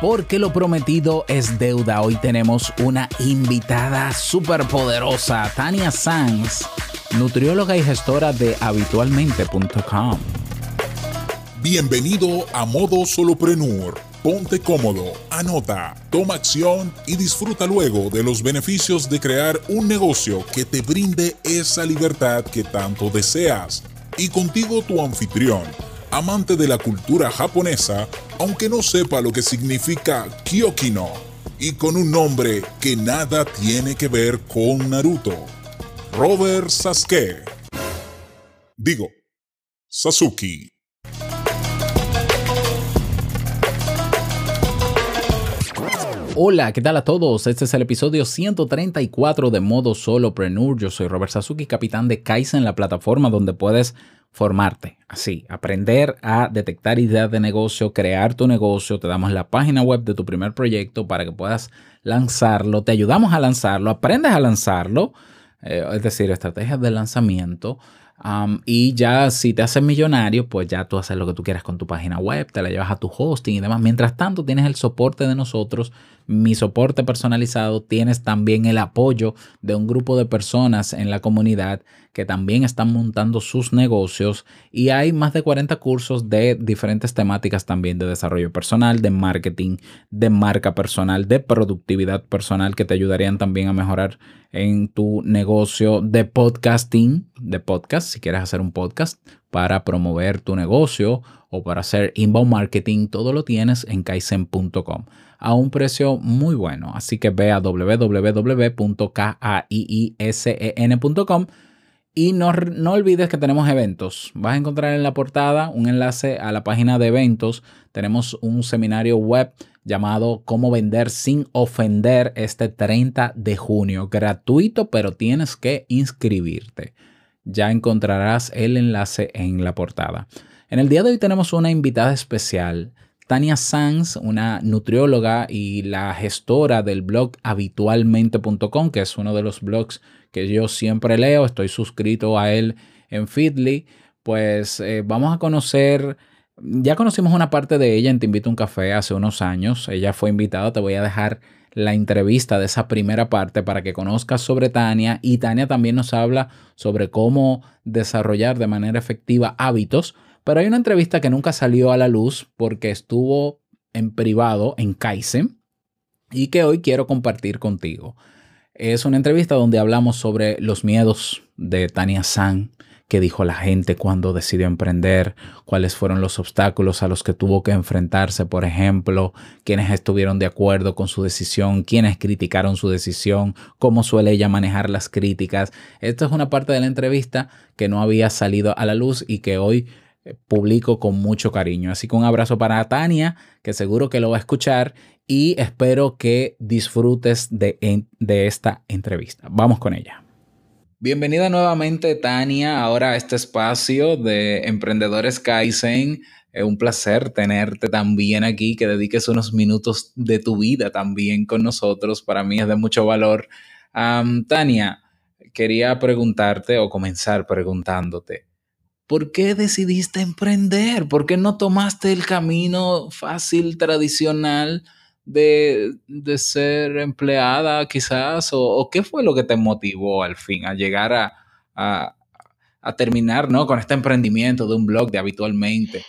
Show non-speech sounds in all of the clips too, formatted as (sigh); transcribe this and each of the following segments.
porque lo prometido es deuda. Hoy tenemos una invitada súper poderosa, Tania Sanz, nutrióloga y gestora de habitualmente.com. Bienvenido a Modo Soloprenur. Ponte cómodo, anota, toma acción y disfruta luego de los beneficios de crear un negocio que te brinde esa libertad que tanto deseas. Y contigo tu anfitrión amante de la cultura japonesa, aunque no sepa lo que significa Kyokino, y con un nombre que nada tiene que ver con Naruto. Robert Sasuke. Digo, Sasuke. Hola, ¿qué tal a todos? Este es el episodio 134 de Modo Solopreneur. Yo soy Robert Sasuki, capitán de Kaizen, la plataforma donde puedes formarte, así, aprender a detectar ideas de negocio, crear tu negocio, te damos la página web de tu primer proyecto para que puedas lanzarlo, te ayudamos a lanzarlo, aprendes a lanzarlo, eh, es decir, estrategias de lanzamiento. Y ya si te haces millonario, pues ya tú haces lo que tú quieras con tu página web, te la llevas a tu hosting y demás. Mientras tanto, tienes el soporte de nosotros mi soporte personalizado, tienes también el apoyo de un grupo de personas en la comunidad que también están montando sus negocios y hay más de 40 cursos de diferentes temáticas también de desarrollo personal, de marketing, de marca personal, de productividad personal que te ayudarían también a mejorar en tu negocio de podcasting, de podcast, si quieres hacer un podcast para promover tu negocio o para hacer inbound marketing, todo lo tienes en kaizen.com a un precio muy bueno. Así que ve a www.kaisen.com y no, no, olvides que tenemos eventos. Vas a encontrar en la portada un enlace a la página de eventos. Tenemos un seminario web llamado Cómo vender sin ofender este 30 de junio. Gratuito, pero tienes que inscribirte. Ya encontrarás el enlace en la portada. En el día de hoy tenemos una invitada especial. Tania Sanz, una nutrióloga y la gestora del blog habitualmente.com, que es uno de los blogs que yo siempre leo, estoy suscrito a él en Feedly, pues eh, vamos a conocer, ya conocimos una parte de ella en Te invito a un café hace unos años, ella fue invitada, te voy a dejar la entrevista de esa primera parte para que conozcas sobre Tania. Y Tania también nos habla sobre cómo desarrollar de manera efectiva hábitos. Pero hay una entrevista que nunca salió a la luz porque estuvo en privado en Kaizen y que hoy quiero compartir contigo. Es una entrevista donde hablamos sobre los miedos de Tania San, qué dijo la gente cuando decidió emprender, cuáles fueron los obstáculos a los que tuvo que enfrentarse, por ejemplo, quiénes estuvieron de acuerdo con su decisión, quiénes criticaron su decisión, cómo suele ella manejar las críticas. Esta es una parte de la entrevista que no había salido a la luz y que hoy eh, publico con mucho cariño. Así que un abrazo para Tania, que seguro que lo va a escuchar y espero que disfrutes de, de esta entrevista. Vamos con ella. Bienvenida nuevamente, Tania, ahora a este espacio de Emprendedores Kaizen. Es un placer tenerte también aquí, que dediques unos minutos de tu vida también con nosotros. Para mí es de mucho valor. Tania, quería preguntarte o comenzar preguntándote, ¿por qué decidiste emprender? ¿Por qué no tomaste el camino fácil, tradicional de, ser empleada quizás? ¿O, qué fue lo que te motivó al fin a llegar a, terminar ¿no? con este emprendimiento de un blog de habitualmente?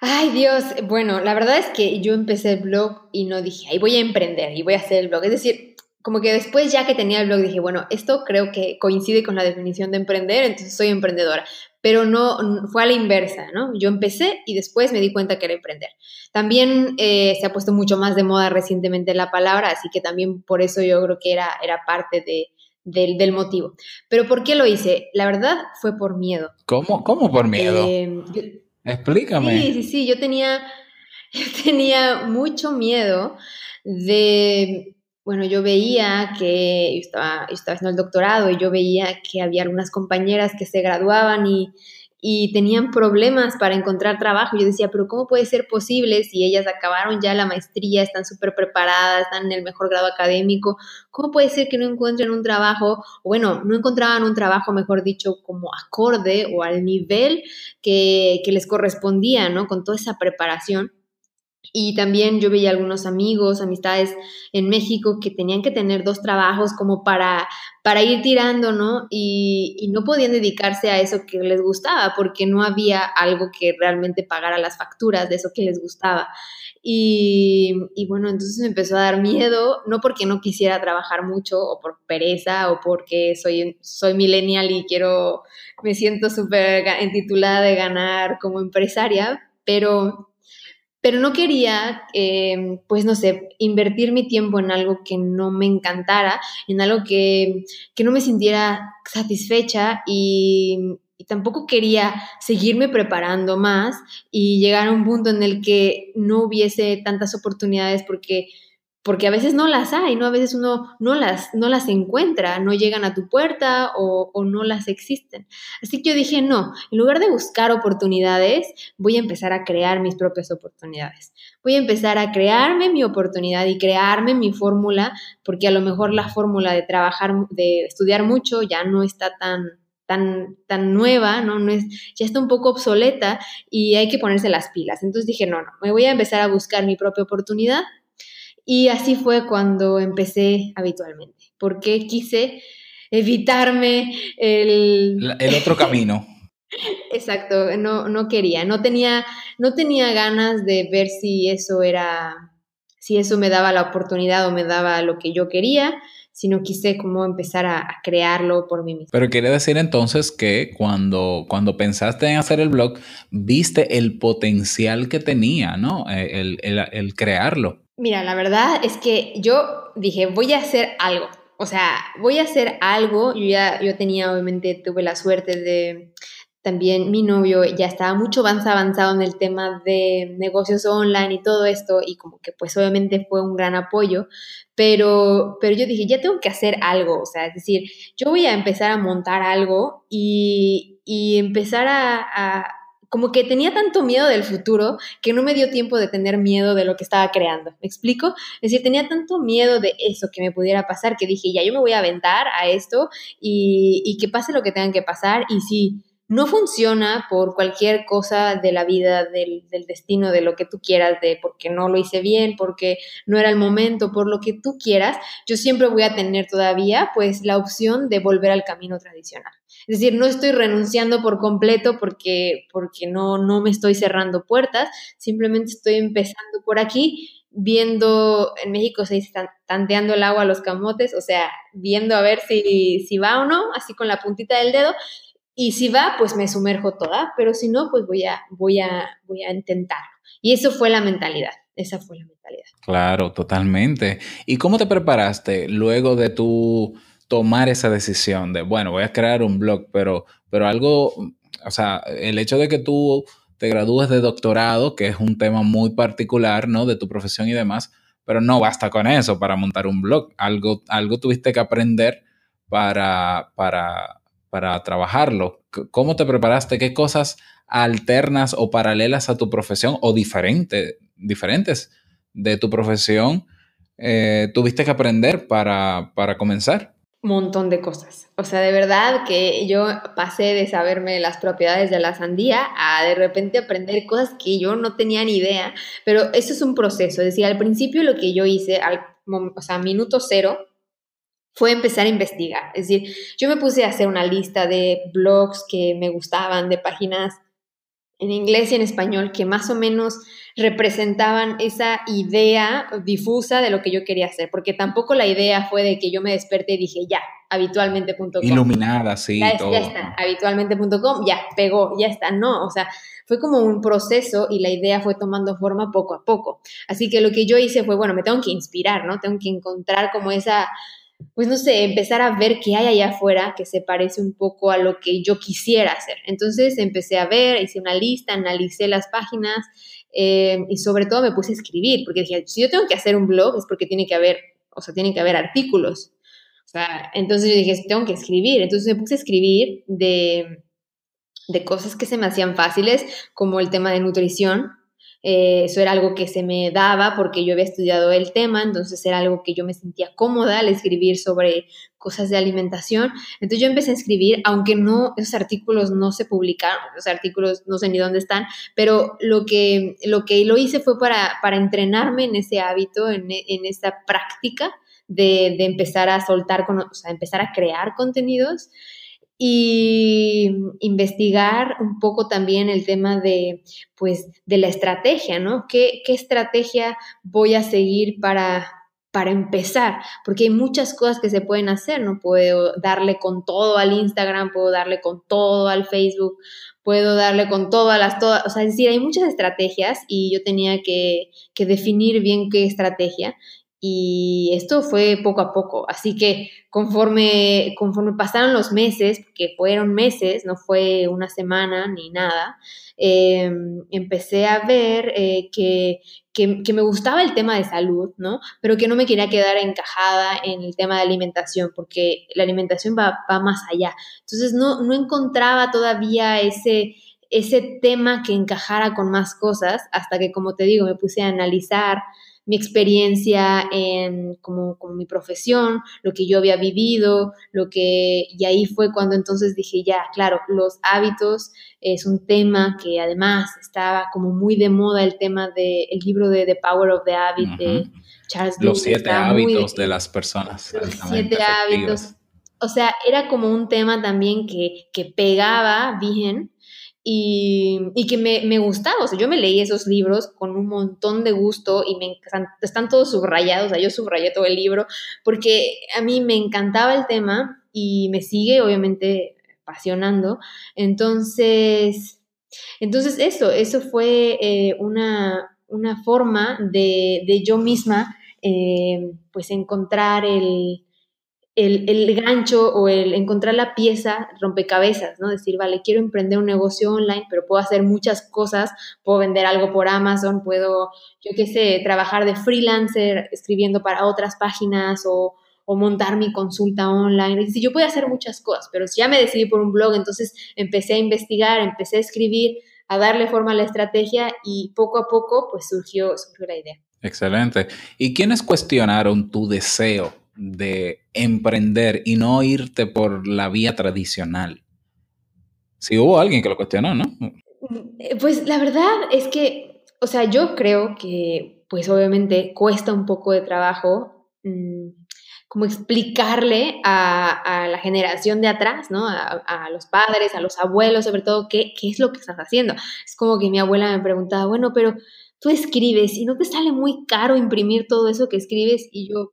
Ay Dios, bueno, la verdad es que yo empecé el blog y no dije, ahí voy a emprender y voy a hacer el blog. Es decir, como que después ya que tenía el blog dije, bueno, esto creo que coincide con la definición de emprender, entonces soy emprendedora pero no fue a la inversa, ¿no? Yo empecé y después me di cuenta que era emprender. También eh, se ha puesto mucho más de moda recientemente la palabra, así que también por eso yo creo que era, era parte de, del, motivo. Pero ¿por qué lo hice? La verdad fue por miedo. ¿Cómo, cómo por miedo? Eh, Explícame. Sí, sí, sí, yo tenía, (laughs) yo tenía mucho miedo de bueno, yo veía que yo estaba, estaba haciendo el doctorado y yo veía que había algunas compañeras que se graduaban y, y tenían problemas para encontrar trabajo. Yo decía, pero ¿cómo puede ser posible si ellas acabaron ya la maestría, están súper preparadas, están en el mejor grado académico? ¿Cómo puede ser que no encuentren un trabajo, bueno, no encontraban un trabajo, mejor dicho, como acorde o al nivel que, que les correspondía, ¿no? Con toda esa preparación. Y también yo veía algunos amigos, amistades en México que tenían que tener dos trabajos como para, para ir tirando, ¿no? Y, y, no podían dedicarse a eso que les gustaba porque no había algo que realmente pagara las facturas de eso que les gustaba. Y, y bueno, entonces me empezó a dar miedo, no porque no quisiera trabajar mucho o por pereza o porque soy, soy millennial y quiero, me siento súper entitulada de ganar como empresaria, pero pero no quería, eh, pues no sé, invertir mi tiempo en algo que no me encantara, en algo que, que no me sintiera satisfecha y, y, tampoco quería seguirme preparando más y llegar a un punto en el que no hubiese tantas oportunidades porque porque a veces no las hay, ¿no? A veces uno no las, no las encuentra, no llegan a tu puerta o, no las existen. Así que yo dije, no, en lugar de buscar oportunidades, voy a empezar a crear mis propias oportunidades. Voy a empezar a crearme mi oportunidad y crearme mi fórmula, porque a lo mejor la fórmula de trabajar, de estudiar mucho ya no está tan, tan, tan nueva, ¿no? no es, ya está un poco obsoleta y hay que ponerse las pilas. Entonces dije, no, no, me voy a empezar a buscar mi propia oportunidad y así fue cuando empecé habitualmente, porque quise evitarme el... El otro camino. (laughs) Exacto, no, no quería, no tenía, no tenía ganas de ver si eso era, si eso me daba la oportunidad o me daba lo que yo quería, sino quise como empezar a, a crearlo por mí mismo. Pero quiere decir entonces que cuando, cuando pensaste en hacer el blog, viste el potencial que tenía, ¿no? Eh, el, el, el crearlo. Mira, la verdad es que yo dije, voy a hacer algo. O sea, voy a hacer algo. Yo ya, yo tenía, obviamente, tuve la suerte de, también mi novio ya estaba mucho más avanzado en el tema de negocios online y todo esto y como que pues obviamente fue un gran apoyo, pero, pero yo dije, ya tengo que hacer algo, o sea, es decir, yo voy a empezar a montar algo y, y empezar a como que tenía tanto miedo del futuro que no me dio tiempo de tener miedo de lo que estaba creando. ¿Me explico? Es decir, tenía tanto miedo de eso que me pudiera pasar que dije, ya yo me voy a aventar a esto y, y que pase lo que tengan que pasar. Y si no funciona por cualquier cosa de la vida, del, destino, de lo que tú quieras, de porque no lo hice bien, porque no era el momento, por lo que tú quieras, yo siempre voy a tener todavía pues la opción de volver al camino tradicional. Es decir, no estoy renunciando por completo porque, porque no, no me estoy cerrando puertas, simplemente estoy empezando por aquí, viendo, en México se dice tanteando el agua a los camotes, o sea, viendo a ver si, si va o no, así con la puntita del dedo, y si va, pues me sumerjo toda, pero si no, pues voy a, voy a, voy a intentarlo. Y eso fue la mentalidad, esa fue la mentalidad. Claro, totalmente. ¿Y cómo te preparaste luego de tu tomar esa decisión de, bueno, voy a crear un blog, pero, pero algo, o sea, el hecho de que tú te gradúes de doctorado, que es un tema muy particular, ¿no? De tu profesión y demás, pero no basta con eso para montar un blog. Algo, algo tuviste que aprender para, para, para trabajarlo. ¿Cómo te preparaste? ¿Qué cosas alternas o paralelas a tu profesión o diferente, diferentes de tu profesión eh, tuviste que aprender para, para comenzar? montón de cosas. O sea, de verdad que yo pasé de saberme las propiedades de la sandía a de repente aprender cosas que yo no tenía ni idea, pero eso es un proceso. Es decir, al principio lo que yo hice, al, o sea, minuto cero, fue empezar a investigar. Es decir, yo me puse a hacer una lista de blogs que me gustaban, de páginas en inglés y en español que más o menos representaban esa idea difusa de lo que yo quería hacer, porque tampoco la idea fue de que yo me desperté y dije, ya, habitualmente.com. Iluminada, sí. Ya, todo. ya está, habitualmente.com, ya, pegó, ya está, no, o sea, fue como un proceso y la idea fue tomando forma poco a poco. Así que lo que yo hice fue, bueno, me tengo que inspirar, ¿no? Tengo que encontrar como esa pues no sé, empezar a ver qué hay allá afuera que se parece un poco a lo que yo quisiera hacer. Entonces empecé a ver, hice una lista, analicé las páginas eh, y sobre todo me puse a escribir, porque dije, si yo tengo que hacer un blog es porque tiene que haber, o sea, tiene que haber artículos. O sea, entonces yo dije, tengo que escribir. Entonces me puse a escribir de, de cosas que se me hacían fáciles, como el tema de nutrición, Eh, eso era algo que se me daba porque yo había estudiado el tema, entonces era algo que yo me sentía cómoda al escribir sobre cosas de alimentación. Entonces yo empecé a escribir, aunque no, esos artículos no se publicaron, los artículos no sé ni dónde están, pero lo que lo, que lo hice fue para, para entrenarme en ese hábito, en, en esa práctica de, de, empezar a soltar, o sea, empezar a crear contenidos y investigar un poco también el tema de, pues, de la estrategia, ¿no? ¿Qué, qué estrategia voy a seguir para, para empezar? Porque hay muchas cosas que se pueden hacer, ¿no? Puedo darle con todo al Instagram, puedo darle con todo al Facebook, puedo darle con todas las, todas, o sea, es decir, hay muchas estrategias y yo tenía que, que definir bien qué estrategia y esto fue poco a poco, así que conforme, conforme pasaron los meses, que fueron meses, no fue una semana ni nada, em, empecé a ver eh, que, que, me gustaba el tema de salud, ¿no? Pero que no me quería quedar encajada en el tema de alimentación, porque la alimentación va, va más allá. Entonces no, no encontraba todavía ese, ese tema que encajara con más cosas, hasta que, como te digo, me puse a analizar mi experiencia en como, como, mi profesión, lo que yo había vivido, lo que, y ahí fue cuando entonces dije, ya, claro, los hábitos es un tema que además estaba como muy de moda el tema del el libro de The Power of the Habit de Charles Los siete hábitos de, las personas. Los siete hábitos. O sea, era como un tema también que, que pegaba bien y, que me, gustaba. O sea, yo me leí esos libros con un montón de gusto y me están todos subrayados. O sea, yo subrayé todo el libro porque a mí me encantaba el tema y me sigue, obviamente, apasionando. Entonces, entonces eso, eso fue eh, una, una, forma de, de yo misma, eh, pues, encontrar el el, gancho o el encontrar la pieza rompecabezas, ¿no? Decir, vale, quiero emprender un negocio online, pero puedo hacer muchas cosas, puedo vender algo por Amazon, puedo, yo qué sé, trabajar de freelancer escribiendo para otras páginas o, montar mi consulta online. Es decir, yo puedo hacer muchas cosas, pero si ya me decidí por un blog, entonces empecé a investigar, empecé a escribir, a darle forma a la estrategia y poco a poco pues surgió, surgió la idea. Excelente. ¿Y quiénes cuestionaron tu deseo de emprender y no irte por la vía tradicional? Si hubo alguien que lo cuestionó, ¿no? Eh, pues la verdad es que, o sea, yo creo que, pues obviamente cuesta un poco de trabajo mm, como explicarle a, la generación de atrás, ¿no? A, los padres, a los abuelos, sobre todo, qué, qué es lo que estás haciendo. Es como que mi abuela me preguntaba, bueno, pero tú escribes y no te sale muy caro imprimir todo eso que escribes y yo,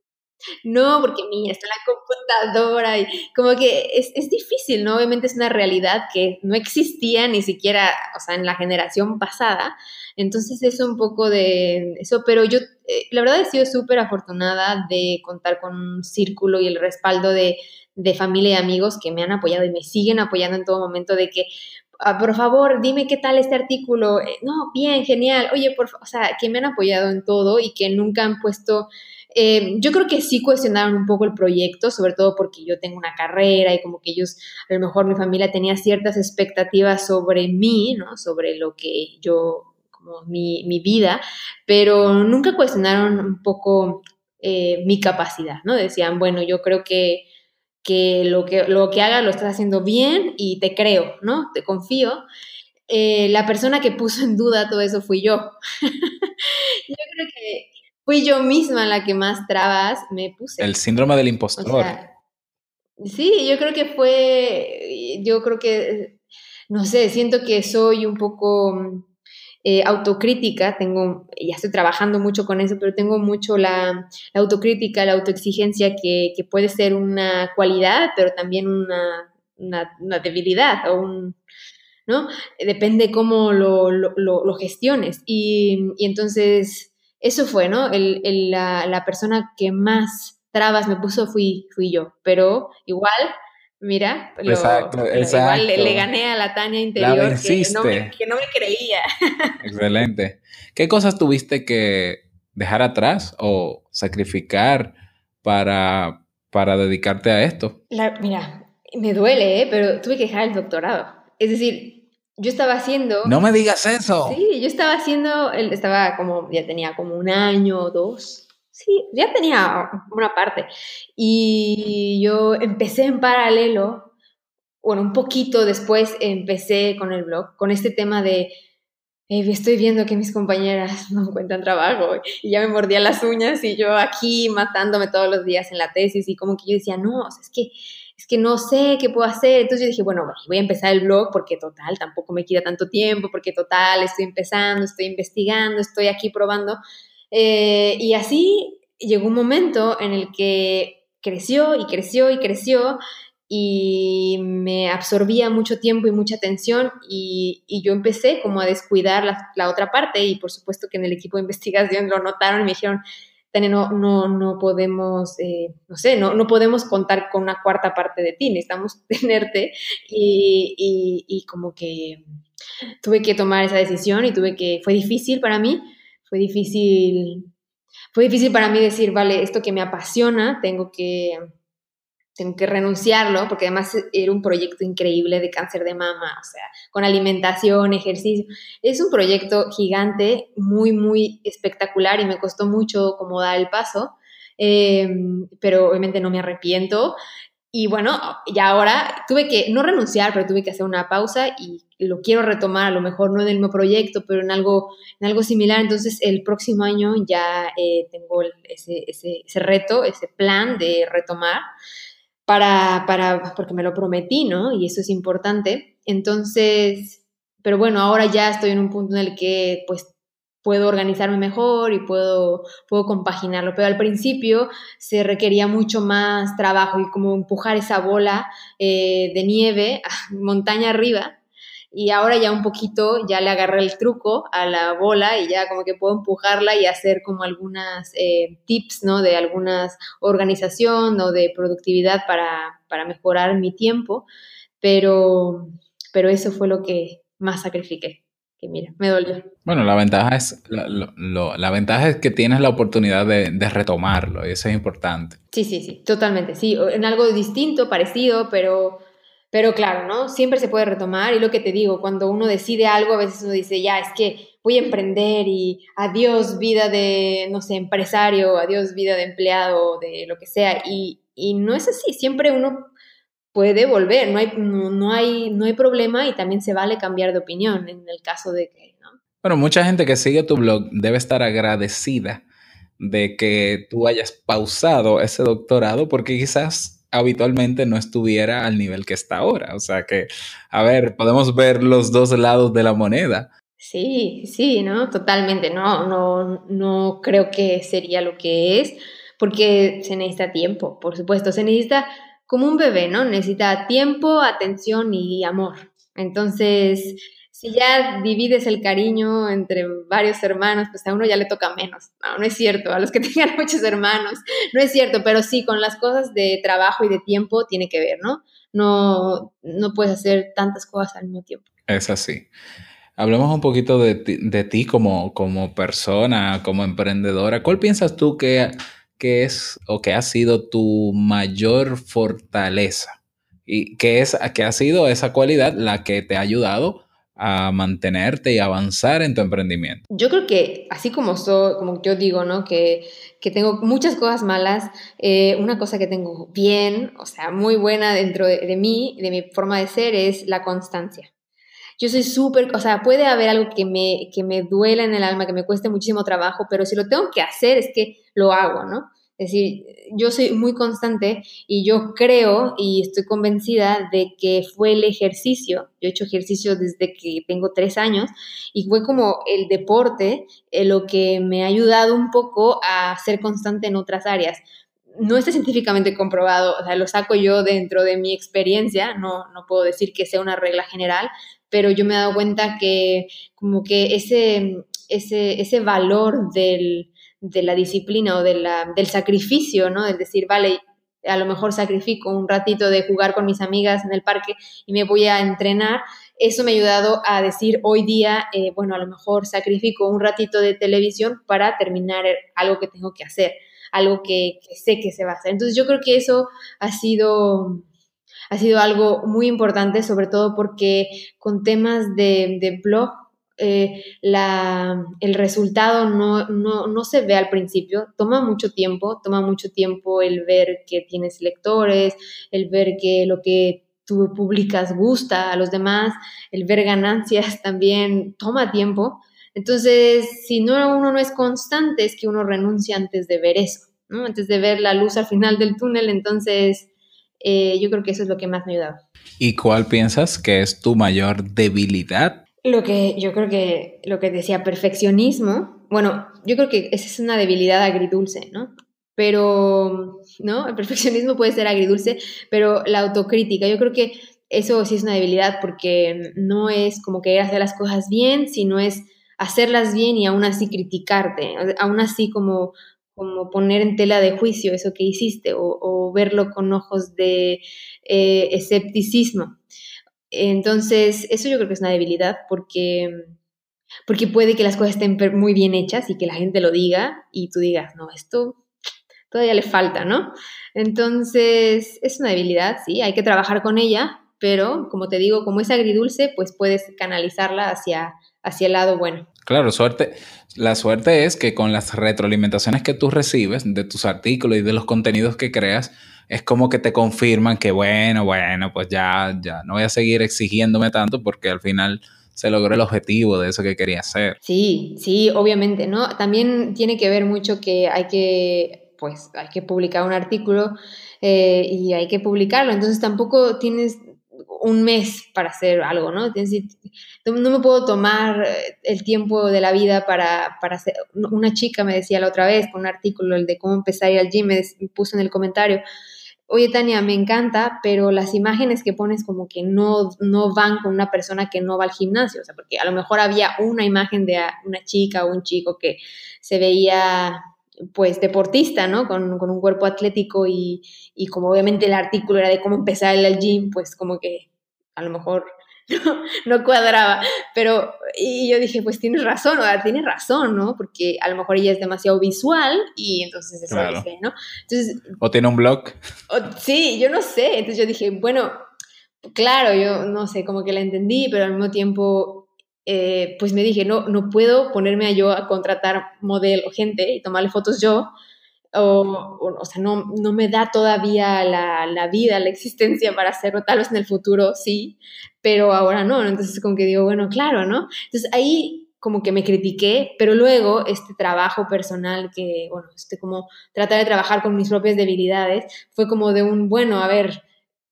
no, porque mira, está la computadora y como que es, es, difícil, ¿no? Obviamente es una realidad que no existía ni siquiera, o sea, en la generación pasada. Entonces es un poco de eso, pero yo eh, la verdad he sido súper afortunada de contar con un círculo y el respaldo de, de familia y amigos que me han apoyado y me siguen apoyando en todo momento de que, ah, por favor, dime qué tal este artículo. Eh, no, bien, genial. Oye, por o sea, que me han apoyado en todo y que nunca han puesto eh, yo creo que sí cuestionaron un poco el proyecto, sobre todo porque yo tengo una carrera y como que ellos, a lo mejor mi familia tenía ciertas expectativas sobre mí, ¿no? Sobre lo que yo, como mi, mi vida, pero nunca cuestionaron un poco eh, mi capacidad, ¿no? Decían, bueno, yo creo que, que, lo que lo que hagas lo estás haciendo bien y te creo, ¿no? Te confío. Eh, la persona que puso en duda todo eso fui yo. (laughs) yo creo que fui yo misma la que más trabas me puse. El síndrome del impostor. sí, yo creo que fue, yo creo que, no sé, siento que soy un poco eh, autocrítica, tengo, ya estoy trabajando mucho con eso, pero tengo mucho la, autocrítica, la autoexigencia que, que, puede ser una cualidad, pero también una, una, debilidad o un... ¿no? Depende cómo lo, lo, lo gestiones. Y, y entonces eso fue, ¿no? El, la, persona que más trabas me puso fui, fui yo, pero igual, mira, exacto, igual le, gané a la Tania interior que no, me, que no me creía. (laughs) Excelente. ¿Qué cosas tuviste que dejar atrás o sacrificar para, para dedicarte a esto? mira, me duele, ¿eh? pero tuve que dejar el doctorado. Es decir, yo estaba haciendo... No me digas eso. Sí, yo estaba haciendo, estaba como, ya tenía como un año o dos. Sí, ya tenía una parte. Y yo empecé en paralelo, bueno, un poquito después empecé con el blog, con este tema de estoy viendo que mis compañeras no encuentran trabajo y ya me mordía las uñas y yo aquí matándome todos los días en la tesis y como que yo decía, no, es que es que no sé qué puedo hacer. Entonces yo dije, bueno, voy a empezar el blog porque total, tampoco me queda tanto tiempo, porque total, estoy empezando, estoy investigando, estoy aquí probando. Eh, y así llegó un momento en el que creció y creció y creció y me absorbía mucho tiempo y mucha atención y, yo empecé como a descuidar la, otra parte y por supuesto que en el equipo de investigación lo notaron y me dijeron, no, no, no podemos, eh, no sé, no, no podemos contar con una cuarta parte de ti, necesitamos (laughs) tenerte. Y, y como que tuve que tomar esa decisión y tuve que, fue difícil para mí, fue difícil, fue difícil para mí decir, vale, esto que me apasiona, tengo que tengo que renunciarlo, porque además era un proyecto increíble de cáncer de mama, o sea, con alimentación, ejercicio. Es un proyecto gigante, muy, muy espectacular y me costó mucho como dar el paso, em, pero obviamente no me arrepiento. Y bueno, ya ahora tuve que, no renunciar, pero tuve que hacer una pausa y lo quiero retomar, a lo mejor no en el mismo proyecto, pero en algo, en algo similar. Entonces, el próximo año ya eh, tengo ese, ese, ese reto, ese plan de retomar para, para, porque me lo prometí, ¿no? Y eso es importante. Entonces, pero bueno, ahora ya estoy en un punto en el que pues puedo organizarme mejor y puedo, puedo compaginarlo. Pero al principio se requería mucho más trabajo y como empujar esa bola eh, de nieve (laughs) montaña arriba y ahora ya un poquito ya le agarré el truco a la bola y ya como que puedo empujarla y hacer como algunas eh, tips, ¿no? De algunas organización o de productividad para, para mejorar mi tiempo, pero, pero eso fue lo que más sacrifiqué. Que mira, me dolió. Bueno, la ventaja es, la, la ventaja es que tienes la oportunidad de, de retomarlo y eso es importante. Sí, sí, sí, totalmente. Sí, en algo distinto, parecido, pero pero claro, ¿no? Siempre se puede retomar y lo que te digo, cuando uno decide algo, a veces uno dice, ya, es que voy a emprender y adiós vida de, no sé, empresario, adiós vida de empleado, de lo que sea. Y, y no es así, siempre uno puede volver, no hay, no, hay, no hay problema y también se vale cambiar de opinión en el caso de que, ¿no? Bueno, mucha gente que sigue tu blog debe estar agradecida de que tú hayas pausado ese doctorado porque quizás habitualmente no estuviera al nivel que está ahora. O sea que, a ver, podemos ver los dos lados de la moneda. Sí, sí, ¿no? Totalmente, no, no, no creo que sería lo que es, porque se necesita tiempo, por supuesto, se necesita como un bebé, ¿no? Necesita tiempo, atención y amor. Entonces, si ya divides el cariño entre varios hermanos, pues a uno ya le toca menos. No, no es cierto, a los que (laughs) tengan muchos hermanos, no es cierto, pero sí, con las cosas de trabajo y de tiempo tiene que ver, ¿no? No, no puedes hacer tantas cosas al mismo tiempo. Es así. Hablemos un poquito de ti, de ti como, como persona, como emprendedora. ¿Cuál piensas tú que, que es o que ha sido tu mayor fortaleza? ¿Y qué, es, qué ha sido esa cualidad la que te ha ayudado a mantenerte y avanzar en tu emprendimiento? Yo creo que así como soy, como yo digo, ¿no? Que, que tengo muchas cosas malas, eh, una cosa que tengo bien, o sea, muy buena dentro de, de mí, de mi forma de ser, es la constancia. Yo soy súper, o sea, puede haber algo que me, que me duela en el alma, que me cueste muchísimo trabajo, pero si lo tengo que hacer es que lo hago, ¿no? Es decir, yo soy muy constante y yo creo y estoy convencida de que fue el ejercicio. Yo he hecho ejercicio desde que tengo tres años y fue como el deporte eh, lo que me ha ayudado un poco a ser constante en otras áreas. No está científicamente comprobado, o sea, lo saco yo dentro de mi experiencia, no, no puedo decir que sea una regla general, pero yo me he dado cuenta que como que ese, ese, ese valor del de la disciplina o de la, del sacrificio, ¿no? Es decir, vale, a lo mejor sacrifico un ratito de jugar con mis amigas en el parque y me voy a entrenar, eso me ha ayudado a decir hoy día, eh, bueno, a lo mejor sacrifico un ratito de televisión para terminar algo que tengo que hacer, algo que, sé que se va a hacer. Entonces yo creo que eso ha sido, ha sido algo muy importante, sobre todo porque con temas de, de blog eh, la, el resultado no, no, no, se ve al principio, toma mucho tiempo, toma mucho tiempo el ver que tienes lectores, el ver que lo que tú publicas gusta a los demás, el ver ganancias (laughs) también toma tiempo. Entonces, si no, uno no es constante, es que uno renuncia antes de ver eso, antes de ver la luz al final del túnel. Entonces, eh, yo creo que eso es lo que más me ha ayudado. ¿Y cuál piensas que es tu mayor debilidad lo que yo creo que lo que decía perfeccionismo, bueno, yo creo que esa es una debilidad agridulce, ¿no? Pero, ¿no? El perfeccionismo puede ser agridulce, pero la autocrítica, yo creo que eso sí es una debilidad porque no es como querer hacer las cosas bien, sino es hacerlas bien y aún así criticarte, aún así como, como poner en tela de juicio eso que hiciste o, verlo con ojos de eh, escepticismo. Entonces, eso yo creo que es una debilidad porque, porque puede que las cosas estén muy bien hechas y que la gente lo diga y tú digas, no, esto todavía le falta, ¿no? Entonces, es una debilidad, sí, hay que trabajar con ella, pero como te digo, como es agridulce, pues puedes canalizarla hacia, hacia el lado bueno. Claro, suerte. La suerte es que con las retroalimentaciones que tú recibes de tus artículos y de los contenidos que creas, es como que te confirman que bueno, bueno, pues ya, ya no voy a seguir exigiéndome tanto porque al final se logró el objetivo de eso que quería hacer. Sí, sí, obviamente, ¿no? También tiene que ver mucho que hay que, pues, hay que publicar un artículo eh, y hay que publicarlo, entonces tampoco tienes un mes para hacer algo, ¿no? no me puedo tomar el tiempo de la vida para, para hacer... Una chica me decía la otra vez con un artículo, el de cómo empezar a ir al gym, me puso en el comentario, oye Tania, me encanta, pero las imágenes que pones como que no, no van con una persona que no va al gimnasio, o sea, porque a lo mejor había una imagen de una chica o un chico que se veía pues deportista, ¿no? Con, un cuerpo atlético y, y, como obviamente el artículo era de cómo empezar el gym, pues como que a lo mejor (laughs) no, cuadraba. Pero, y yo dije, pues tienes razón, o sea, tienes razón, ¿no? Porque a lo mejor ella es demasiado visual y entonces eso dije, ¿no? Entonces, o tiene un blog. sí, yo no sé. Entonces yo dije, bueno, claro, yo no sé, como que la entendí, pero al mismo tiempo, eh, pues me dije, no, no puedo ponerme a yo a contratar modelo, gente y tomarle fotos yo o, o, sea, no, no, me da todavía la, la, vida, la existencia para hacerlo, tal vez en el futuro sí, pero ahora no, entonces como que digo, bueno, claro, ¿no? Entonces ahí como que me critiqué, pero luego este trabajo personal que, bueno, este como tratar de trabajar con mis propias debilidades, fue como de un, bueno, a ver,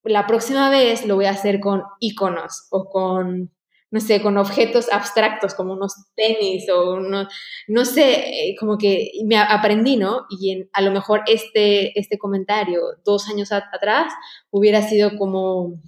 la próxima vez lo voy a hacer con iconos o con no sé, con objetos abstractos como unos tenis o unos, no sé, eh, como que me aprendí, ¿no? Y a lo mejor este, este comentario dos años atrás hubiera sido como,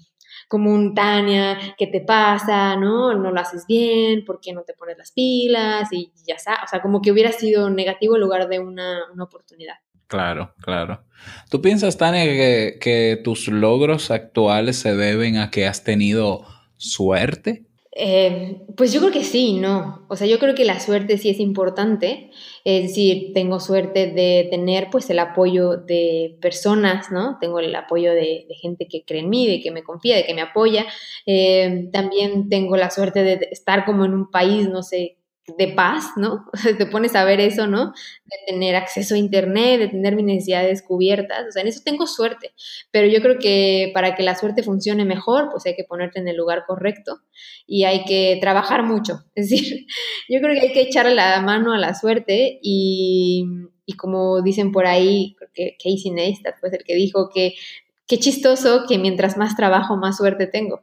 como un Tania, ¿qué te pasa? ¿No? No lo haces bien, ¿por qué no te pones las pilas? Y ya está, o sea, como que hubiera sido negativo en lugar de una, una oportunidad. Claro, claro. ¿Tú piensas, Tania, que tus logros actuales se deben a que has tenido suerte? Eh, pues yo creo que sí, ¿no? O sea, yo creo que la suerte sí es importante. Es decir, tengo suerte de tener pues el apoyo de personas, ¿no? Tengo el apoyo de, gente que cree en mí, de que me confía, de que me apoya. Eh, también tengo la suerte de estar como en un país, no sé, de paz, ¿no? (laughs) Te pones a ver eso, ¿no? De tener acceso a Internet, de tener mis necesidades cubiertas, o sea, en eso tengo suerte, pero yo creo que para que la suerte funcione mejor, pues hay que ponerte en el lugar correcto y hay que trabajar mucho, (laughs) es decir, yo creo que hay que echarle la mano a la suerte y, y como dicen por ahí, que Casey Neistat fue el que dijo que qué chistoso que mientras más trabajo, más suerte tengo.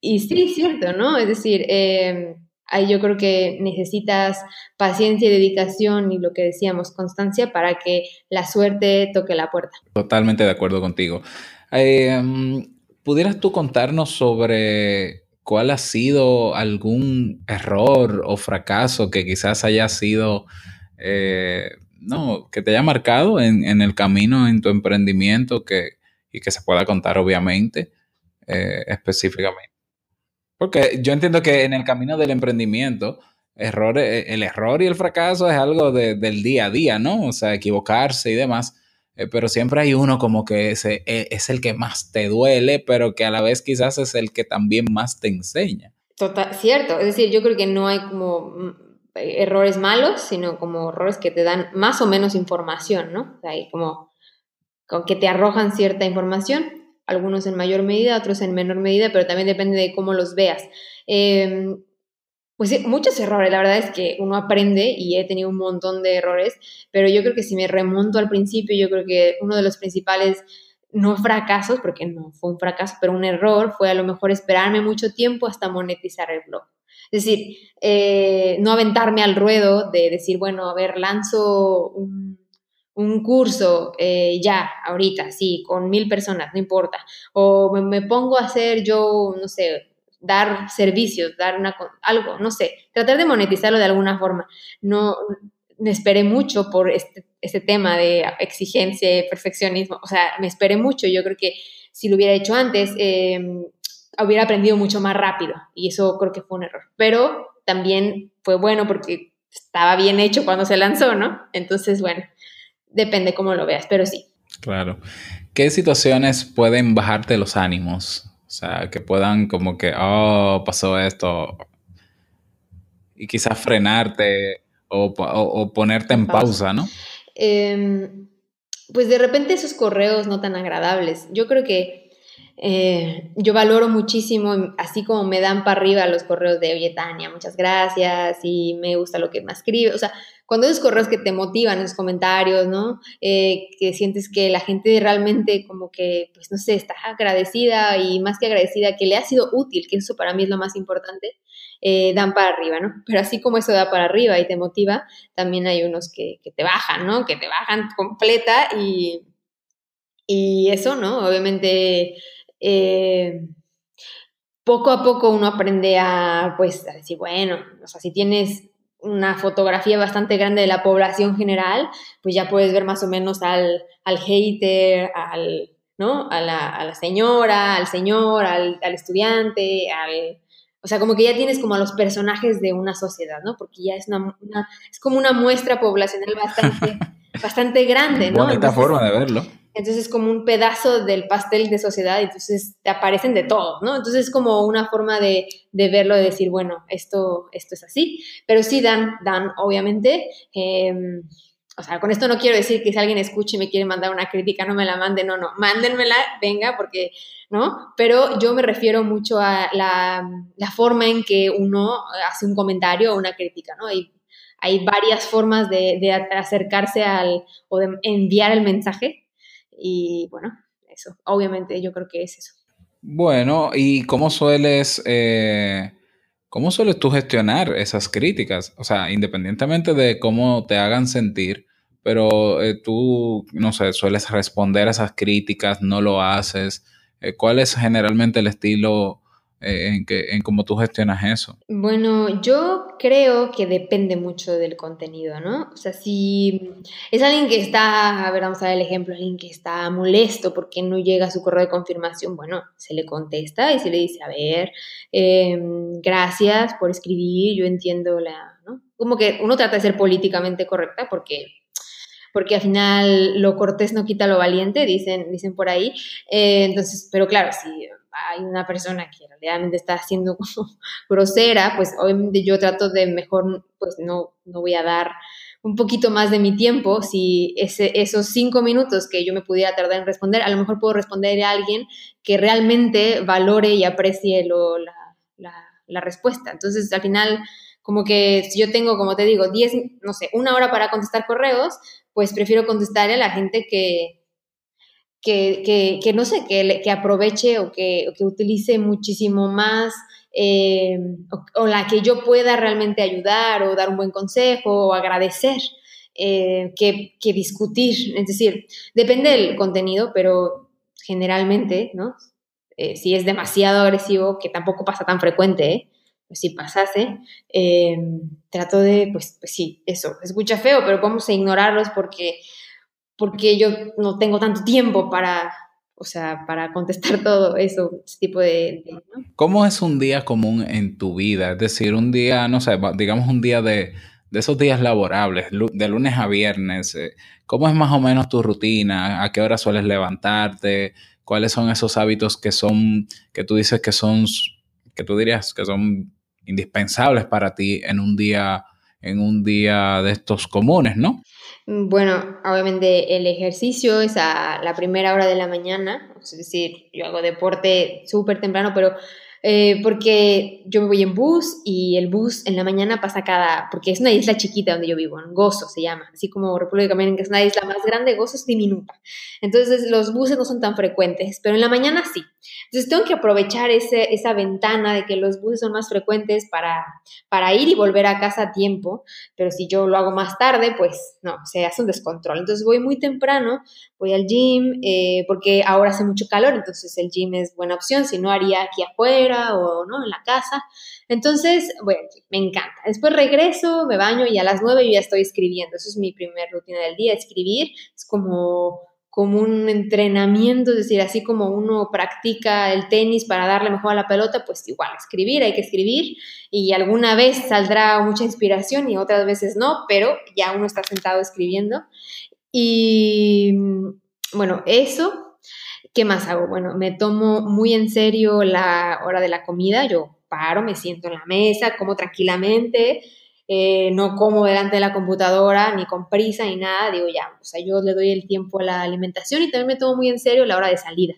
Y sí, es cierto, ¿no? Es decir, eh, Ahí yo creo que necesitas paciencia y dedicación y lo que decíamos, constancia para que la suerte toque la puerta. Totalmente de acuerdo contigo. Em, ¿Pudieras tú contarnos sobre cuál ha sido algún error o fracaso que quizás haya sido, eh, no, que te haya marcado en, el camino, en tu emprendimiento que, y que se pueda contar obviamente eh, específicamente? Porque yo entiendo que en el camino del emprendimiento, errores, el error y el fracaso es algo del día a día, ¿no? O sea, equivocarse y demás. eh, pero siempre hay uno como que ese, eh, es el que más te duele, pero que a la vez quizás es el que también más te enseña. Total, cierto. Es decir, yo creo que no hay como mm, errores malos, sino como errores que te dan más o menos información, ¿no? hay como, como que te arrojan cierta información, algunos en mayor medida, otros en menor medida, pero también depende de cómo los veas. Em, pues sí, muchos errores, la verdad es que uno aprende y he tenido un montón de errores, pero yo creo que si me remonto al principio, yo creo que uno de los principales, no fracasos, porque no fue un fracaso, pero un error fue a lo mejor esperarme mucho tiempo hasta monetizar el blog. Es decir, eh, no aventarme al ruedo de decir, bueno, a ver, lanzo un, curso eh, ya, ahorita, sí, con mil personas, no importa. O me, pongo a hacer yo, no sé, dar servicios, dar una, algo, no sé, tratar de monetizarlo de alguna forma. No me esperé mucho por este, este tema de exigencia, perfeccionismo, o sea, me esperé mucho. Yo creo que si lo hubiera hecho antes, em, hubiera aprendido mucho más rápido y eso creo que fue un error. Pero también fue bueno porque estaba bien hecho cuando se lanzó, ¿no? Entonces, bueno, depende cómo lo veas, pero sí. Claro. ¿Qué situaciones pueden bajarte los ánimos? O sea, que puedan como que, oh, pasó esto. Y quizás frenarte o, ponerte en pausa, ¿no? Em, pues de repente esos correos no tan agradables. Yo creo que eh, yo valoro muchísimo, así como me dan para arriba los correos de, oye, Tania, muchas gracias y me gusta lo que me escribe. O sea, cuando esos correos que te motivan, esos comentarios, ¿no? Eh, que sientes que la gente realmente como que, pues no sé, está agradecida y más que agradecida, que le ha sido útil, que eso para mí es lo más importante, eh, dan para arriba, ¿no? Pero así como eso da para arriba y te motiva, también hay unos que, te bajan, ¿no? Que te bajan completa y, y eso, ¿no? Obviamente... Eh, poco a poco uno aprende a, pues, a decir, bueno, o sea, si tienes una fotografía bastante grande de la población general, pues ya puedes ver más o menos al, al hater, al, ¿no? A la, a la señora, al señor, al, al, estudiante, al... O sea, como que ya tienes como a los personajes de una sociedad, ¿no? Porque ya es, una, es como una muestra poblacional bastante, (laughs) bastante grande, ¿no? Bonita forma de verlo. Entonces es como un pedazo del pastel de sociedad entonces te aparecen de todo, ¿no? Entonces es como una forma de, de verlo, de decir, bueno, esto, esto es así. Pero sí dan, dan, obviamente. Em, o sea, con esto no quiero decir que si alguien escuche y me quiere mandar una crítica, no me la mande, no, no, mándenmela, venga, porque, ¿no? Pero yo me refiero mucho a la, la forma en que uno hace un comentario o una crítica, ¿no? Y hay varias formas de, de acercarse al, o de enviar el mensaje y bueno, eso, obviamente yo creo que es eso. Bueno, ¿y cómo sueles, eh, cómo sueles tú gestionar esas críticas? O sea, independientemente de cómo te hagan sentir, pero eh, tú, no sé, sueles responder a esas críticas, no lo haces. Eh, ¿Cuál es generalmente el estilo eh, en, que, en cómo tú gestionas eso? Bueno, yo creo que depende mucho del contenido, ¿no? O sea, si es alguien que está, a ver, vamos a ver el ejemplo, alguien que está molesto porque no llega a su correo de confirmación, bueno, se le contesta y se le dice, a ver, em, gracias por escribir, yo entiendo la, ¿no? Como que uno trata de ser políticamente correcta porque porque al final lo cortés no quita lo valiente, dicen, dicen por ahí. Eh, entonces, pero claro, si hay una persona que realmente está siendo (laughs) grosera, pues obviamente yo trato de mejor, pues no, no voy a dar un poquito más de mi tiempo, si ese, esos cinco minutos que yo me pudiera tardar en responder, a lo mejor puedo responder a alguien que realmente valore y aprecie lo, la, la, respuesta. Entonces, al final, como que si yo tengo, como te digo, diez, no sé, una hora para contestar correos, pues prefiero contestarle a la gente que, que, no sé, que, que aproveche o que, que, utilice muchísimo más eh, o, la que yo pueda realmente ayudar o dar un buen consejo o agradecer eh, que, discutir. Es decir, depende del contenido, pero generalmente, ¿no? Eh, si es demasiado agresivo, que tampoco pasa tan frecuente, pues si pasase, trato de, pues, pues sí, eso, escucha feo, pero vamos a ignorarlos porque porque yo no tengo tanto tiempo para, o sea, para contestar (laughs) todo eso, ese tipo de... ¿Cómo es un día común en tu vida? Es decir, un día, no sé, digamos un día de, de esos días laborables, de lunes a viernes, eh, ¿cómo es más o menos tu rutina? ¿A qué hora sueles levantarte? ¿Cuáles son esos hábitos que son, que tú dices que son, que tú dirías que son indispensables para ti en un día, en un día de estos comunes, ¿no? Mm, bueno, obviamente el ejercicio es a la primera hora de la mañana, es decir, yo hago deporte súper temprano, pero eh, porque yo me voy en bus y el bus en la mañana pasa cada, porque es una isla chiquita donde yo vivo, en Gozo se llama, así como República Dominicana, es una isla más grande, Gozo es diminuta. Entonces los buses no son tan frecuentes, pero en la mañana sí. Entonces tengo que aprovechar ese, esa ventana de que los buses son más frecuentes para, para ir y volver a casa a tiempo, pero si yo lo hago más tarde, pues no, se hace un descontrol. Entonces voy muy temprano, voy al gym, eh, porque ahora hace mucho calor, entonces el gym es buena opción, si no haría aquí afuera o ¿no? en la casa. Entonces, bueno, me encanta. Después regreso, me baño y a las nueve yo ya estoy escribiendo. Eso es mi primer rutina del día, escribir. Es como como un entrenamiento, es decir, así como uno practica el tenis para darle mejor a la pelota, pues igual, escribir, hay que escribir y alguna vez saldrá mucha inspiración y otras veces no, pero ya uno está sentado escribiendo. Y bueno, eso, ¿qué más hago? Bueno, me tomo muy en serio la hora de la comida, yo paro, me siento en la mesa, como tranquilamente, eh, no como delante de la computadora, ni con prisa, ni nada, digo ya, o sea, yo le doy el tiempo a la alimentación y también me tomo muy en serio la hora de salida,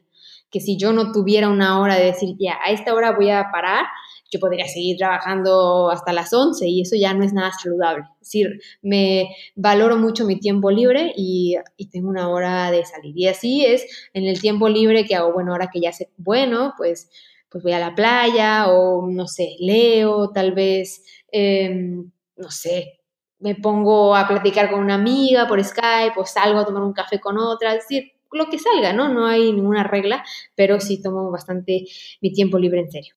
que si yo no tuviera una hora de decir, ya, a esta hora voy a parar, yo podría seguir trabajando hasta las 11 y eso ya no es nada saludable. Es decir, me valoro mucho mi tiempo libre y, y, tengo una hora de salir. Y así es en el tiempo libre que hago, bueno, ahora que ya sé, bueno, pues, pues voy a la playa o no sé, leo, tal vez... Eh, no sé, me pongo a platicar con una amiga por Skype o salgo a tomar un café con otra, es decir, lo que salga, ¿no? No hay ninguna regla, pero sí tomo bastante mi tiempo libre en serio.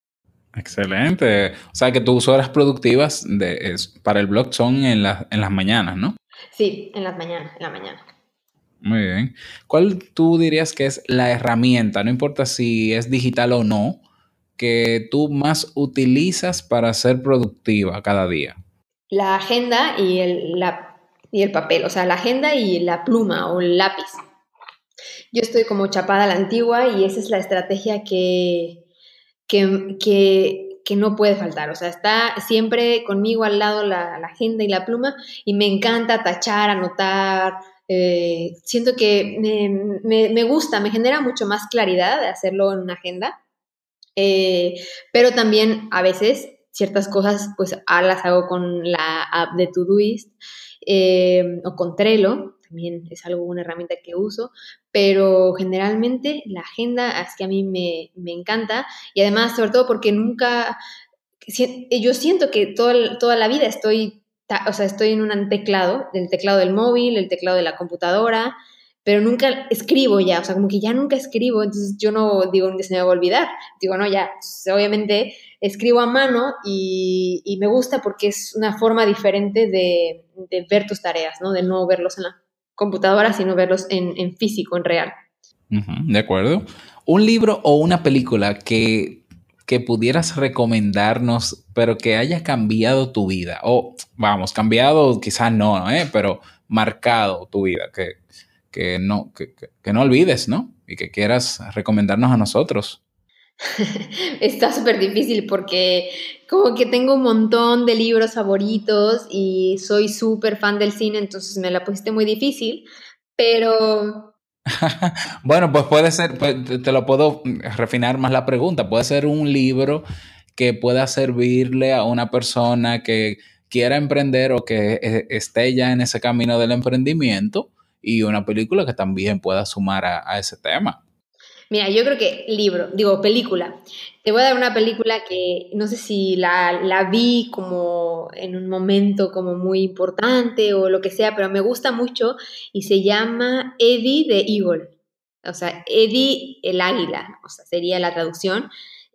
Excelente. O sea que tus horas productivas de, para el blog son en, en las mañanas, ¿no? Sí, en las mañanas, en la mañana. Muy bien. ¿Cuál tú dirías que es la herramienta, no importa si es digital o no, que tú más utilizas para ser productiva cada día? La agenda y el, y el papel, o sea, la agenda y la pluma o el lápiz. Yo estoy como chapada a la antigua y esa es la estrategia que, que, no puede faltar. O sea, está siempre conmigo al lado la, agenda y la pluma y me encanta tachar, anotar. Eh, siento que me, gusta, me genera mucho más claridad de hacerlo en una agenda. Eh, pero también a veces ciertas cosas pues las hago con la app de Todoist eh, o con Trello, también es algo, una herramienta que uso, pero generalmente la agenda es que a mí me, encanta y además sobre todo porque nunca, yo siento que toda, toda la vida estoy, o sea, estoy en un teclado, el teclado del móvil, el teclado de la computadora, pero nunca escribo ya, o sea, como que ya nunca escribo, entonces yo no digo, que se me va a olvidar, digo, no, ya, pues, obviamente escribo a mano y, me gusta porque es una forma diferente de, ver tus tareas, ¿no? De no verlos en la computadora, sino verlos en, físico, en real. de acuerdo. Un libro o una película que, que pudieras recomendarnos, pero que haya cambiado tu vida, o vamos, cambiado quizás no, ¿eh? pero marcado tu vida, que que no, que, no olvides, ¿no? Y que quieras recomendarnos a nosotros. (laughs) Está súper difícil porque como que tengo un montón de libros favoritos y soy súper fan del cine, entonces me la pusiste muy difícil, pero... (laughs) bueno, pues puede ser, pues, te lo puedo refinar más la pregunta, puede ser un libro que pueda servirle a una persona que quiera emprender o que eh, esté ya en ese camino del emprendimiento y una película que también pueda sumar a, ese tema. Mira, yo creo que libro, digo película. Te voy a dar una película que no sé si la, la, vi como en un momento como muy importante o lo que sea, pero me gusta mucho y se llama Eddie the Eagle. O sea, Eddie el águila, o sea, sería la traducción.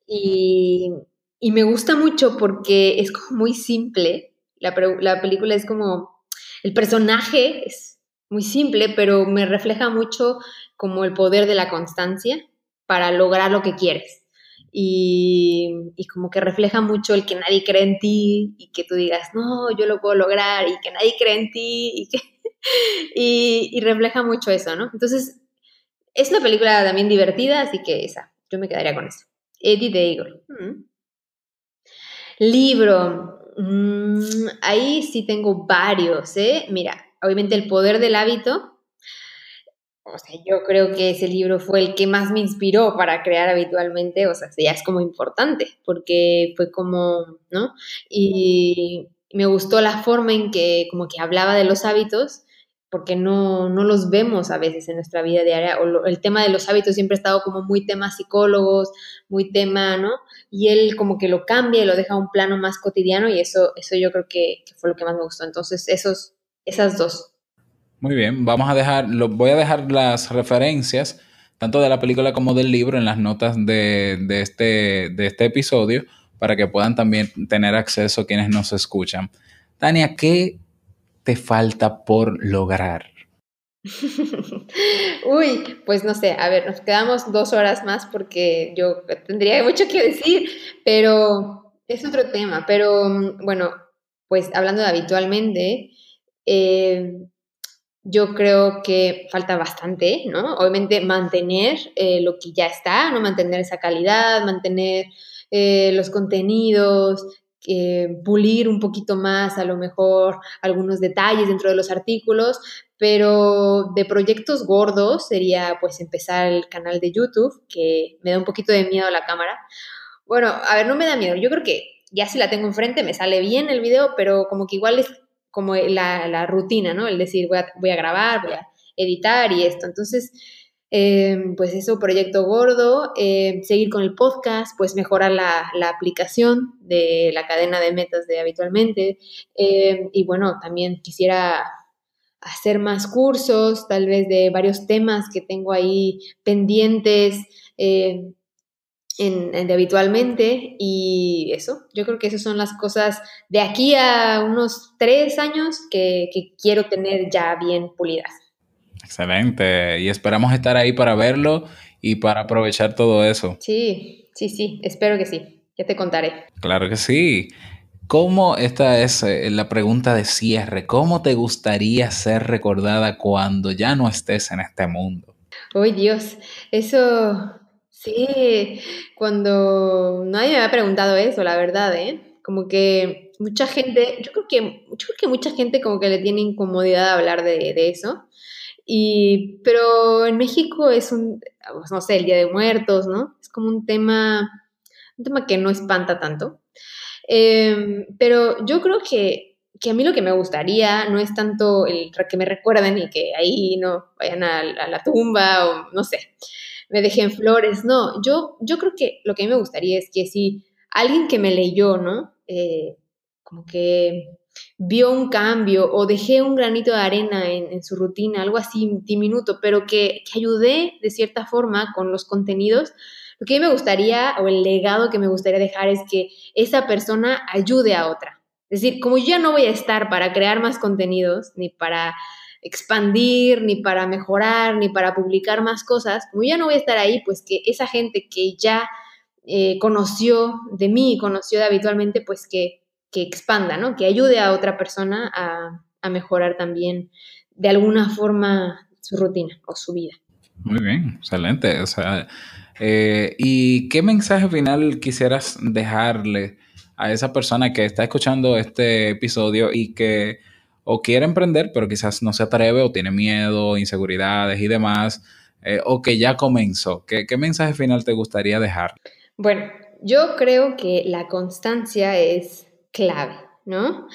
Y, y me gusta mucho porque es como muy simple. La, la película es como, el personaje es muy simple, pero me refleja mucho como el poder de la constancia para lograr lo que quieres. y, como que refleja mucho el que nadie cree en ti y que tú digas, no, yo lo puedo lograr y que nadie cree en ti y, que, (laughs) y, refleja mucho eso, ¿no? Entonces, es una película también divertida, así que esa, yo me quedaría con eso. Eddie de Eagle. Mm. Libro. Mm, ahí sí tengo varios, ¿eh? Mira, obviamente El Poder del Hábito o sea, yo creo que ese libro fue el que más me inspiró para crear habitualmente, o sea, ya es como importante, porque fue como, ¿no? Y me gustó la forma en que como que hablaba de los hábitos, porque no, no los vemos a veces en nuestra vida diaria, o el tema de los hábitos siempre ha estado como muy tema psicólogos, muy tema, ¿no? Y él como que lo cambia y lo deja a un plano más cotidiano y eso, eso yo creo que, que fue lo que más me gustó. Entonces, esos, esas dos. Muy bien, vamos a dejar, lo, voy a dejar las referencias, tanto de la película como del libro, en las notas de, este, de este episodio, para que puedan también tener acceso quienes nos escuchan. Tania, ¿qué te falta por lograr? (laughs) Uy, pues no sé, a ver, nos quedamos dos horas más porque yo tendría mucho que decir, pero es otro tema. Pero bueno, pues hablando de habitualmente, eh, yo creo que falta bastante, ¿no? Obviamente mantener eh, lo que ya está, ¿no? Mantener esa calidad, mantener eh, los contenidos, pulir un poquito más a lo mejor algunos detalles dentro de los artículos, pero de proyectos gordos sería pues empezar el canal de YouTube, que me da un poquito de miedo la cámara. Bueno, a ver, no me da miedo, yo creo que ya si la tengo enfrente me sale bien el video, pero como que igual es como la, rutina, ¿no? El decir, voy a, voy a, grabar, voy a editar y esto. Entonces, em, pues eso, proyecto gordo, em, seguir con el podcast, pues mejorar la, aplicación de la cadena de metas de habitualmente. Em, y bueno, también quisiera hacer más cursos, tal vez de varios temas que tengo ahí pendientes en, de habitualmente y eso, yo creo que esas son las cosas de aquí a unos tres años que, quiero tener ya bien pulidas. Excelente, y esperamos estar ahí para verlo y para aprovechar todo eso. Sí, sí, sí, espero que sí, ya te contaré. Claro que sí. ¿Cómo, esta es eh, la pregunta de cierre, cómo te gustaría ser recordada cuando ya no estés en este mundo? Uy, Dios, eso Sí, cuando nadie me había preguntado eso, la verdad, ¿eh? Como que mucha gente, yo creo que, yo creo que mucha gente como que le tiene incomodidad hablar de, eso. Y, pero en México es un, pues, no sé, el Día de Muertos, ¿no? Es como un tema, un tema que no espanta tanto. Em, pero yo creo que, que, a mí lo que me gustaría no es tanto el que me recuerden y que ahí no vayan a la tumba o no sé me dejen flores, no, yo, yo creo que lo que a mí me gustaría es que si alguien que me leyó, ¿no? Eh, como que vio un cambio o dejé un granito de arena en, su rutina, algo así diminuto, pero que, que, ayudé de cierta forma con los contenidos, lo que a mí me gustaría o el legado que me gustaría dejar es que esa persona ayude a otra. Es decir, como yo ya no voy a estar para crear más contenidos ni para expandir, ni para mejorar, ni para publicar más cosas, como ya no voy a estar ahí, pues que esa gente que ya eh, conoció de mí, conoció de habitualmente, pues que, que expanda, ¿no? Que ayude a otra persona a, mejorar también de alguna forma su rutina o su vida. Muy bien, excelente. O sea, eh, ¿y qué mensaje final quisieras dejarle a esa persona que está escuchando este episodio y que o quiere emprender, pero quizás no se atreve o tiene miedo, inseguridades y demás, eh, o que ya comenzó. ¿Qué, mensaje final te gustaría dejar? Bueno, yo creo que la constancia es clave, ¿no?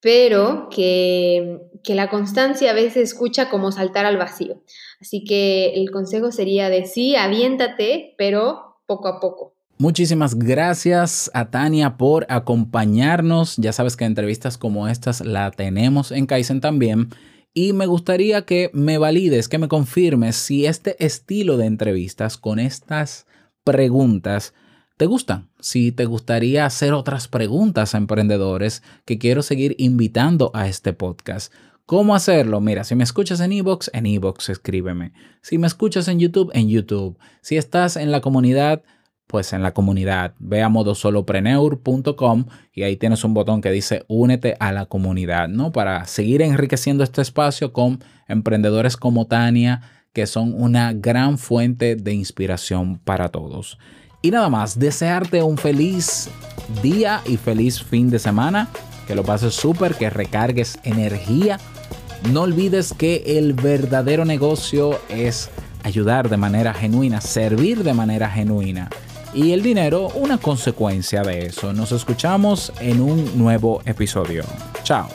Pero que, que la constancia a veces escucha como saltar al vacío. Así que el consejo sería de sí, aviéntate, pero poco a poco. Muchísimas gracias a Tania por acompañarnos. Ya sabes que entrevistas como estas la tenemos en Kaizen también. Y me gustaría que me valides, que me confirmes si este estilo de entrevistas con estas preguntas te gustan. Si te gustaría hacer otras preguntas a emprendedores que quiero seguir invitando a este podcast. ¿Cómo hacerlo? Mira, si me escuchas en Evox, en Evox escríbeme. Si me escuchas en YouTube, en YouTube. Si estás en la comunidad pues en la comunidad. Ve a modosolopreneur.com y ahí tienes un botón que dice únete a la comunidad, ¿no? Para seguir enriqueciendo este espacio con emprendedores como Tania, que son una gran fuente de inspiración para todos. Y nada más, desearte un feliz día y feliz fin de semana. Que lo pases súper, que recargues energía. No olvides que el verdadero negocio es ayudar de manera genuina, servir de manera genuina. Y el dinero, una consecuencia de eso. Nos escuchamos en un nuevo episodio. Chao.